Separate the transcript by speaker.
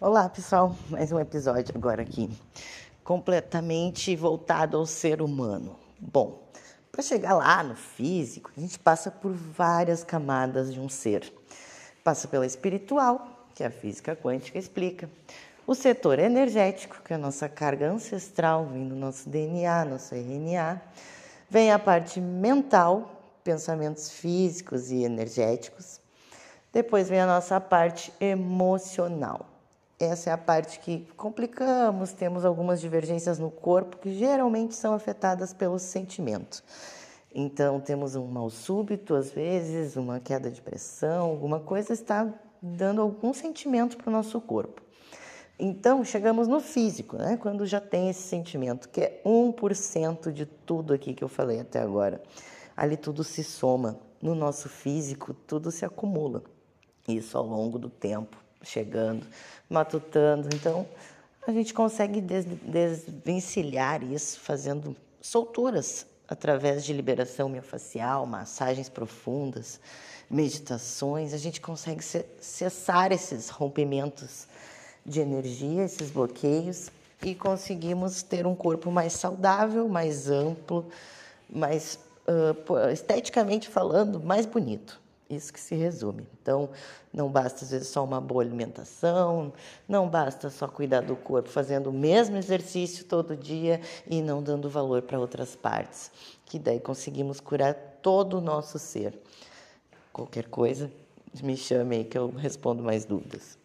Speaker 1: Olá, pessoal. Mais um episódio agora aqui, completamente voltado ao ser humano. Bom, para chegar lá no físico, a gente passa por várias camadas de um ser. Passa pela espiritual, que a física quântica explica. O setor energético, que é a nossa carga ancestral, vindo do nosso DNA, nosso RNA. Vem a parte mental, pensamentos físicos e energéticos. Depois vem a nossa parte emocional essa é a parte que complicamos, temos algumas divergências no corpo que geralmente são afetadas pelo sentimento. Então, temos um mal súbito, às vezes, uma queda de pressão, alguma coisa está dando algum sentimento para o nosso corpo. Então, chegamos no físico, né? quando já tem esse sentimento, que é 1% de tudo aqui que eu falei até agora. Ali tudo se soma. No nosso físico, tudo se acumula. Isso ao longo do tempo chegando, matutando. Então, a gente consegue des desvencilhar isso fazendo solturas através de liberação miofascial, massagens profundas, meditações. A gente consegue cessar esses rompimentos de energia, esses bloqueios e conseguimos ter um corpo mais saudável, mais amplo, mais uh, esteticamente falando, mais bonito. Isso que se resume. Então, não basta às vezes só uma boa alimentação, não basta só cuidar do corpo fazendo o mesmo exercício todo dia e não dando valor para outras partes, que daí conseguimos curar todo o nosso ser. Qualquer coisa, me chame aí que eu respondo mais dúvidas.